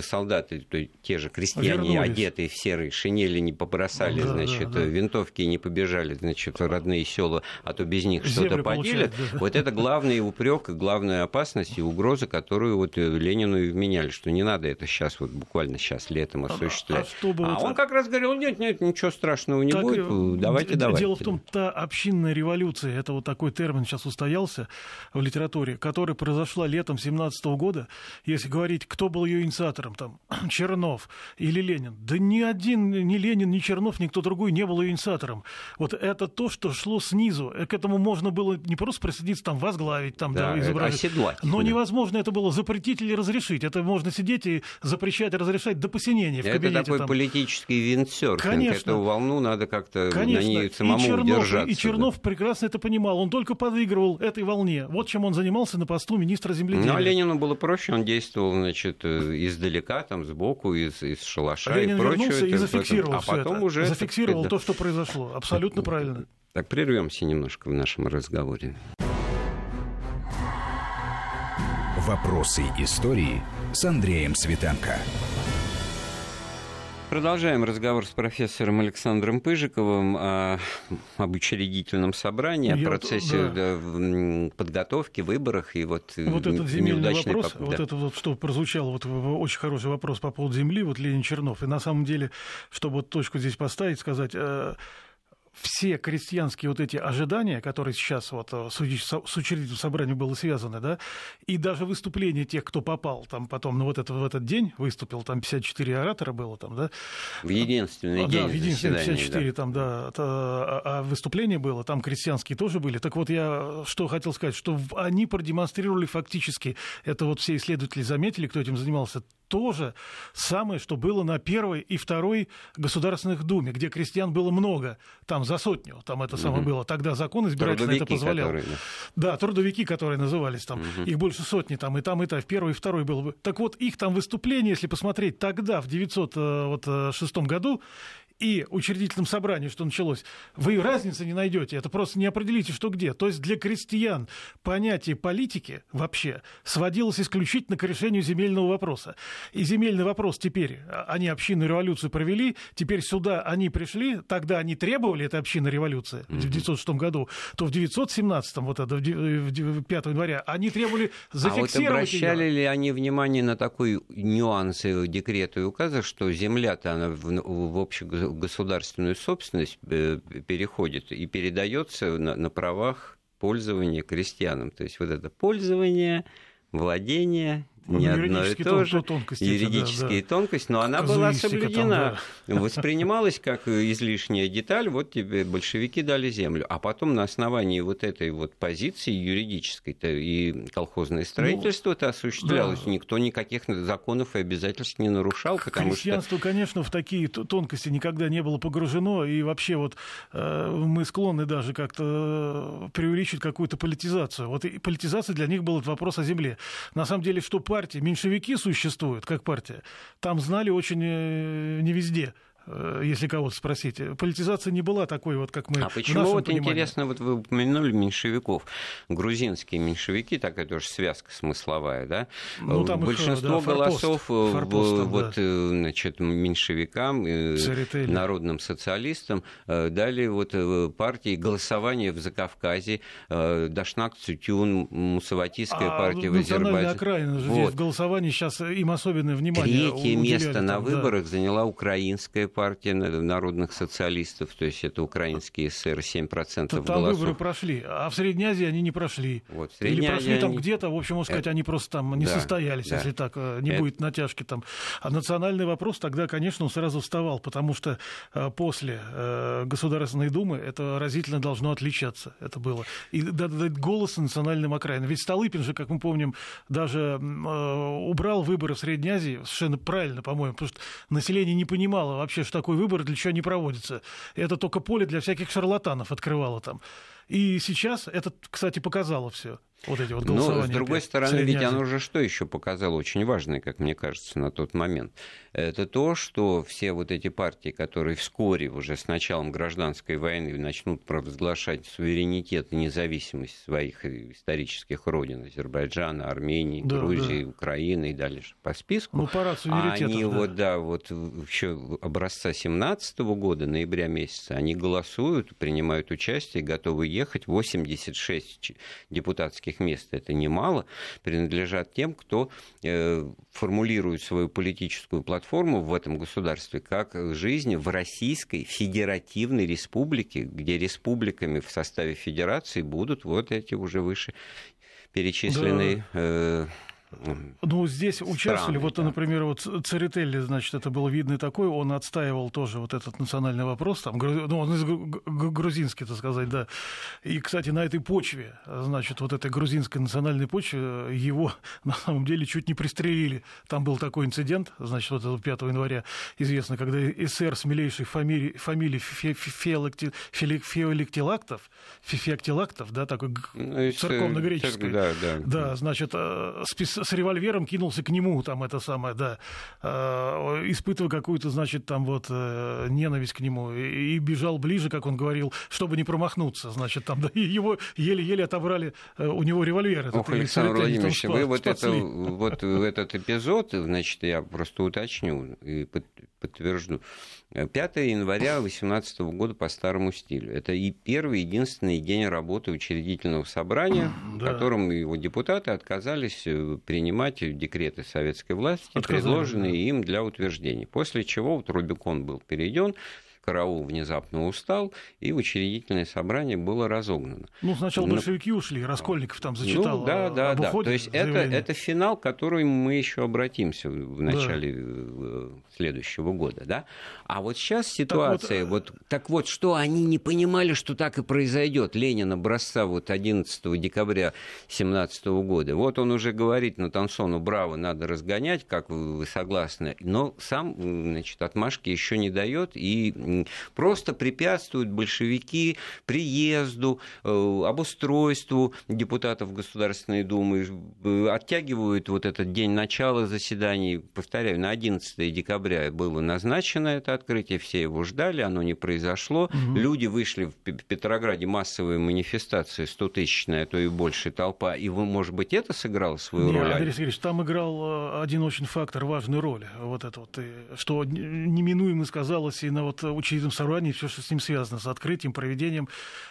солдаты, то те же крестьяне, Вернулись. одетые в серые шинели, не побросали, да, значит, да, да. винтовки не побежали, значит, в родные села, а то без них что-то поделят. Да. Вот это главный упрек, главная опасность и угроза, которую вот э, Ленину и вменяли, что не надо это сейчас, вот буквально сейчас летом а, осуществлять. А, а, а он как раз говорил, нет, нет, ничего страшного не так, будет, давайте, давайте. Дело в том, та общинная революция, это вот такой термин сейчас устоялся, в литературе, которая произошла летом 17 года, если говорить, кто был ее инициатором, там, Чернов или Ленин, да ни один, ни Ленин, ни Чернов, никто другой не был ее инициатором. Вот это то, что шло снизу. К этому можно было не просто присоединиться, там, возглавить, там, да, да изображать. Оседлать. Но невозможно это было запретить или разрешить. Это можно сидеть и запрещать, разрешать до посинения в это кабинете. Это такой там. политический виндсерфинг. Конечно. Эту волну надо как-то на ней самому и Чернов, удержаться. И Чернов да. прекрасно это понимал. Он только подыгрывал этой волне. Вот чем он занимался на посту министра земледелия. Ну, а Ленину было проще, он действовал, значит, э, издалека, там, сбоку, из, из шалаша Ленин и прочее. вернулся и зафиксировал а потом это. уже... Зафиксировал сказать, то, что произошло. Абсолютно правильно. Так, прервемся немножко в нашем разговоре. Вопросы истории с Андреем Светенко. Продолжаем разговор с профессором Александром Пыжиковым о, об учредительном собрании, Я о процессе вот, да. подготовки, выборах и вот, вот этот земельный вопрос, поп... вот да. это вот, что прозвучало, вот очень хороший вопрос по поводу земли, вот Ленин Чернов. И на самом деле, чтобы вот точку здесь поставить, сказать, э, все крестьянские вот эти ожидания, которые сейчас вот э, с учредительным собранием было связаны, да, и даже выступление тех, кто попал там потом, ну вот это, в этот день выступил, там 54 оратора было там, да. В единственный да, день Да, в единственный 54 да. там, да, это, а, а выступление было, там крестьянские тоже были. Так вот я что хотел сказать, что они продемонстрировали фактически, это вот все исследователи заметили, кто этим занимался, то же самое, что было на первой и второй Государственных Думе, где крестьян было много, там за сотню, там это самое угу. было. Тогда закон избирательный это позволял. Которые, да. трудовики, которые назывались там, угу. их больше сотни, там и там, и там, в первой и второй было. Так вот, их там выступление, если посмотреть тогда, в 906 э, году, и учредительном собрании, что началось, вы разницы не найдете, это просто не определите, что где. То есть для крестьян понятие политики вообще сводилось исключительно к решению земельного вопроса. И земельный вопрос теперь, а, они общинную революцию провели, теперь сюда они пришли, тогда они требовали этой общинной революции mm-hmm. в 1906 году, то в 1917, вот это, в 5 января, они требовали зафиксировать А вот обращали ее. ли они внимание на такой нюанс декрета и указа, что земля-то она в, в общем государственную собственность э, переходит и передается на, на правах пользования крестьянам. То есть вот это пользование, владение не одно и то же. Тонкости, юридические да, да. тонкости, но она была соблюдена. Там, да. Воспринималась как излишняя деталь, вот тебе большевики дали землю. А потом на основании вот этой вот позиции юридической и колхозное ну, это осуществлялось. Да. Никто никаких законов и обязательств не нарушал. Потому Крестьянство, что... конечно, в такие тонкости никогда не было погружено. И вообще вот э, мы склонны даже как-то э, преувеличить какую-то политизацию. Вот и политизация для них был вопрос о земле. На самом деле, что партии, меньшевики существуют как партия, там знали очень э, не везде. Э, если кого-то спросить. Политизация не была такой, вот как мы А почему вот понимании. интересно, вот вы упомянули меньшевиков, грузинские меньшевики, такая тоже связка смысловая, да? Ну, там Большинство их, да, голосов форпост, форпост, вот, да. Э, значит, меньшевикам, Церетели. народным социалистам дали вот партии голосование в Закавказье, Дашнак, Цютюн, Мусаватийская а партия в Азербайджане. окраина же вот. здесь в голосовании сейчас им особенное внимание Третье место на выборах да. заняла украинская партия партия народных социалистов, то есть это украинские ССР, 7% там голосов. выборы прошли, а в Средней Азии они не прошли. Вот, Или прошли Азии там они- где-то, в общем, можно сказать, они просто там не Да, состоялись, да. если так э, не Это- будет натяжки там. А национальный вопрос тогда, конечно, он сразу вставал, потому что э, после э, Государственной Думы это разительно должно отличаться. Это было. И да- дать голос национальным окраинам. Ведь Столыпин же, как мы помним, даже э, убрал выборы в Средней Азии совершенно правильно, по-моему, потому что население не понимало вообще, что такой выбор, для чего они проводятся. Это только поле для всяких шарлатанов открывало там. И сейчас это, кстати, показало все. Вот эти вот голосования. Но, с другой опять стороны, ведь оно же что еще показало очень важное, как мне кажется, на тот момент. Это то, что все вот эти партии, которые вскоре, уже с началом гражданской войны, начнут провозглашать суверенитет и независимость своих исторических родин, Азербайджана, Армении, Да, Грузии, Украины и дальше по списку. Ну, парад А они да. вот, да, вот еще образца 17 года, ноября месяца, они голосуют, принимают участие, готовы ехать. 86 ч- депутатских мест, это немало, принадлежат тем, кто э, формулирует свою политическую платформу в этом государстве как жизнь в Российской Федеративной Республике, где республиками в составе федерации будут вот эти уже выше перечисленные э, м, Ну, здесь участвовали, вот, да. например, вот Церетелли, значит, это был видный такой, он отстаивал тоже вот этот национальный вопрос, там, ну, он из гру- гру- грузинский, так сказать, да. И, кстати, на этой почве, значит, вот этой грузинской национальной почве, его на самом деле чуть не пристрелили. Там был такой инцидент, значит, вот этого 5 января, известно, когда СССР с милейшей фамилией, фамилией Феолектилактов, Феоктилактов, да, такой ну, из, э, церковно-греческой. Да, да. Да, значит, э, с, револьвером кинулся к нему, там это самое, да, э, испытывая какую-то, значит, там вот э, ненависть к нему, и, и бежал ближе, как он говорил, чтобы не промахнуться, значит, там, да, и его еле-еле отобрали э, у него револьвер. этот, Ох, Александр Владимирович, вы вот, это, вот этот эпизод, значит, я просто уточню и под- подтвержду. 5 января 2018 года по старому стилю. Это и первый, единственный день работы учредительного собрания, в Да. котором его депутаты отказались э, принимать декреты советской власти, Отказались, предложенные да. им для утверждения. После чего вот Рубикон был перейден, караул внезапно устал, и учредительное собрание было разогнано. Ну, сначала Ну, большевики ушли, Раскольников там зачитал ну, да, э, да, да. То есть это, заявление. это финал, к которому мы еще обратимся в начале э, следующего года, да. А вот сейчас ситуация, вот, так вот, что они не понимали, что так и произойдет. Ленин образца вот 11 декабря 17 года. Вот он уже говорит на Тансону, браво, надо разгонять, как вы, согласны, но сам, значит, отмашки еще не дает и просто препятствуют большевики приезду, э, обустройству депутатов Государственной Думы, э, оттягивают вот этот день начала заседаний, повторяю, на 11 декабря было назначено это открытие, все его ждали, оно не произошло. Люди вышли в Пе- в Петрограде массовые манифестации, 100-тысячная, а то и больше толпа, и, вы, может быть, это сыграло свою Не, роль? Андрей Сергеевич, там играл э, один очень фактор, важную роль. Вот это вот, что неминуемо сказалось и на вот учредительном собрании, все, что с ним связано, с открытием, проведением.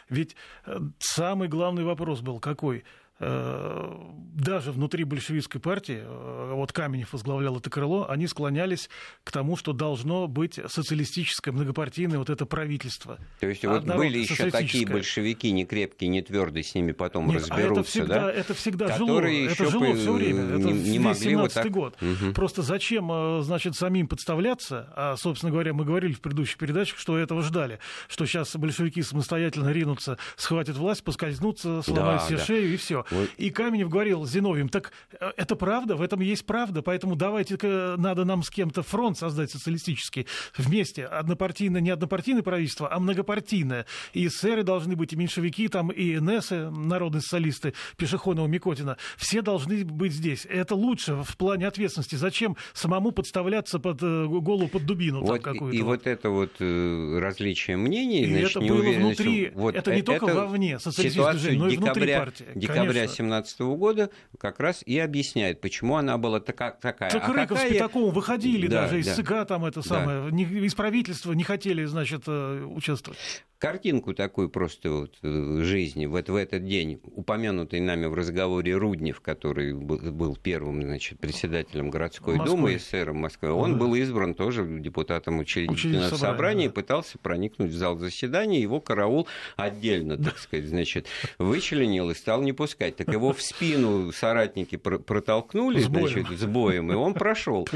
Ведь э, самый главный вопрос был какой? Э, Даже внутри большевистской партии, э, вот Каменев возглавлял это крыло, они склонялись к тому, что должно быть социалистическое, многопартийное вот это правительство. То есть вот Однородное, были еще такие большевики, не крепкие, не твердые, с ними потом Нет, а разберутся, это всегда, да? это всегда жило, Которые это еще жило бы все время. Это не- не могли вот 17 так- год. Мгм. Просто зачем, э, значит, самим подставляться? А, собственно говоря, мы говорили в предыдущих передачах, что этого ждали, что сейчас большевики самостоятельно ринутся, схватят власть, поскользнутся, сломают Да, себе да. шею и все. Вот. И Каменев говорил Зиновьем, так э, это правда, в этом есть правда, поэтому давайте надо нам с кем-то фронт создать социалистический вместе. Однопартийное, не однопартийное правительство, а многопартийное. И эсеры должны быть, и меньшевики, там, и НСы, народные социалисты, Пешехонова, Микотина. Все должны быть здесь. Это лучше в плане ответственности. Зачем самому подставляться под э, голову под дубину Вот, и, какую-то? и вот? это вот э, различие мнений, И значит, это было внутри, вот это не только вовне социалистического ситуацию движения, но и внутри партии, Декабря ноября 2017 года как раз и объясняет, почему она была така, такая. Так а Рыков какая... с Пятаковым выходили Да, даже из да. Там это самое, не- из правительства не хотели, значит, э, участвовать. картинку такую просто вот э, жизни вот в этот день, упомянутый нами в разговоре Руднев, который был первым, значит, председателем городской Москвы. думы и сэром Москвы, он Да. был избран тоже депутатом учредительного собрания, собрания и да. пытался проникнуть в зал заседания, его караул отдельно, так сказать, значит, вычленил и стал не пускать. Так его в спину соратники пр- протолкнули, С боем. значит, с боем, и он прошел.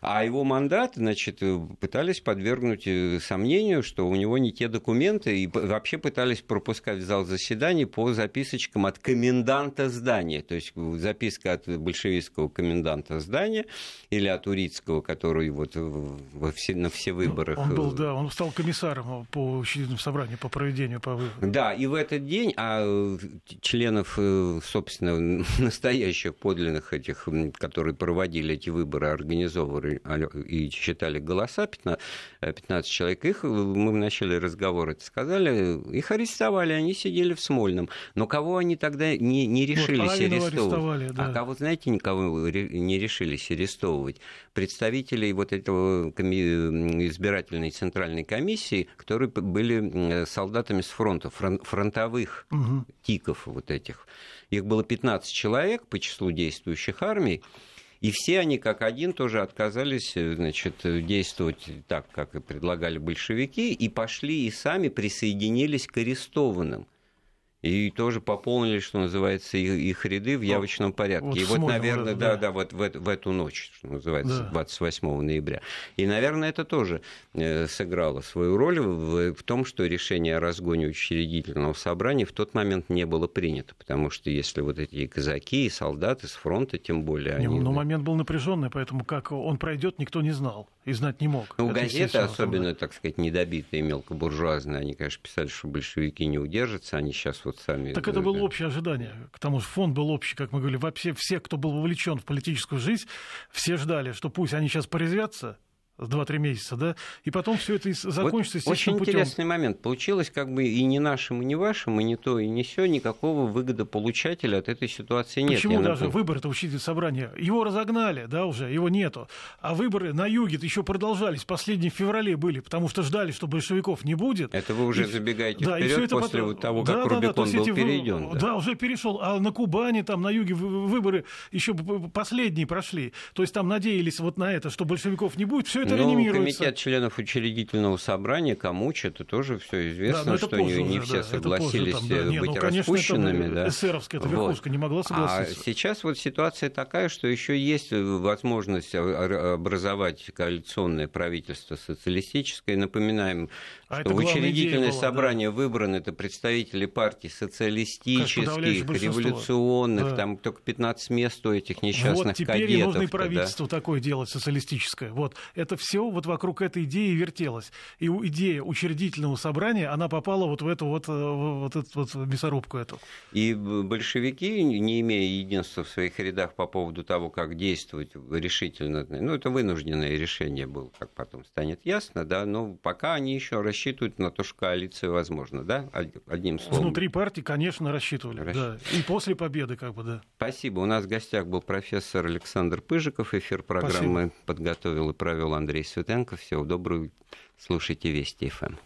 А его мандат, значит, э, пытались подвергнуть э, сомнению, что у него не те документы, и вообще пытались пропускать в зал заседаний по записочкам от коменданта здания. То есть э, записка от большевистского коменданта здания или от Урицкого, который вот во все, на все выборах... Он был, да, он стал комиссаром по учредительному собранию, по проведению, по выборам. Да, и в этот день, а членов, собственно, настоящих подлинных этих, которые проводили эти выборы, организовывали и считали голоса, 15, э, 15 человек, их, э, мы в начале разговора это сказали, их арестовали, они сидели в Смольном. Но кого они тогда не, не решились Алинова арестовывать? арестовали, да. А кого, знаете, никого не решились арестовывать? Представителей вот этого избирательной центральной комиссии, которые были э, солдатами с фронта, фрон- фронтовых Мгм. тиков вот этих. Их было 15 человек по числу действующих армий. И все они как один тоже отказались э, значит, действовать так, как и предлагали большевики, и пошли и сами присоединились к арестованным. И тоже пополнили, что называется, их, их ряды в явочном порядке. вот и вот, наверное, да, да. да, вот в, эту- в эту ночь, что называется, Да. 28 ноября. И, наверное, это тоже э, сыграло свою роль в, в том, что решение о разгоне учредительного собрания в тот момент не было принято. Потому что если вот эти казаки, и солдаты с фронта, тем более, Не, они... Но момент был напряженный, поэтому как он пройдет, никто не знал и знать не мог. Ну, Это, газеты, особенно, так сказать, недобитые, мелкобуржуазные, они, конечно, писали, что большевики не удержатся, они сейчас вот сами... Так это было общее ожидание. К тому же фон был общий, как мы говорили. Вообще все, кто был вовлечен в политическую жизнь, все ждали, что пусть они сейчас порезвятся, 2-3 месяца, да, и потом все это закончится Вот очень путем. интересный момент. Получилось как бы и не нашим, и не вашим, и не то, и не все, никакого выгодополучателя от этой ситуации нет. Почему даже напомню. выборы-то учитель собрания? Его разогнали, да, уже, его нету. А выборы на юге еще продолжались, последние в феврале были, потому что ждали, что большевиков не будет. Это вы уже И- забегаете да, и вперед это после потом- того, Да, как да, да, Рубикон есть был эти перейден. Да. уже перешел. А на Кубани, там на юге вы- выборы еще последние прошли. То есть там надеялись вот на это, что большевиков не будет. Все это Ну, реанимируется. комитет членов учредительного собрания, Камуч, это тоже все известно, Да, это что не, не уже, все да, это согласились там, да. э, Не, ну, быть конечно, распущенными. это да. эсеровская эта Вот. верхушка не могла А согласиться. сейчас вот ситуация такая, что еще есть возможность о- образовать коалиционное правительство социалистическое. Напоминаем, А это в учредительное была, собрание выбраны это представители партий социалистических, революционных, Да. там только 15 мест у этих несчастных Вот теперь кадетов. нужно и да. такое делать, социалистическое. Вот. Это все вот вокруг этой идеи вертелось. И идея учредительного собрания, она попала вот в эту вот, э, вот эту вот мясорубку эту. И большевики, не имея единства в своих рядах по поводу того, как действовать решительно, ну, это вынужденное решение было, как потом станет ясно, да, но пока они еще рассчитывают на то, что коалиция возможна, да, Од- одним словом. Внутри партии, конечно, рассчитывали. Рассчитывали. Да. И после победы, как бы, да. Спасибо. У нас в гостях был профессор Александр Пыжиков. Эфир программы подготовил и провел Андрей Светенко. Всего доброго. Слушайте Вести ФМ.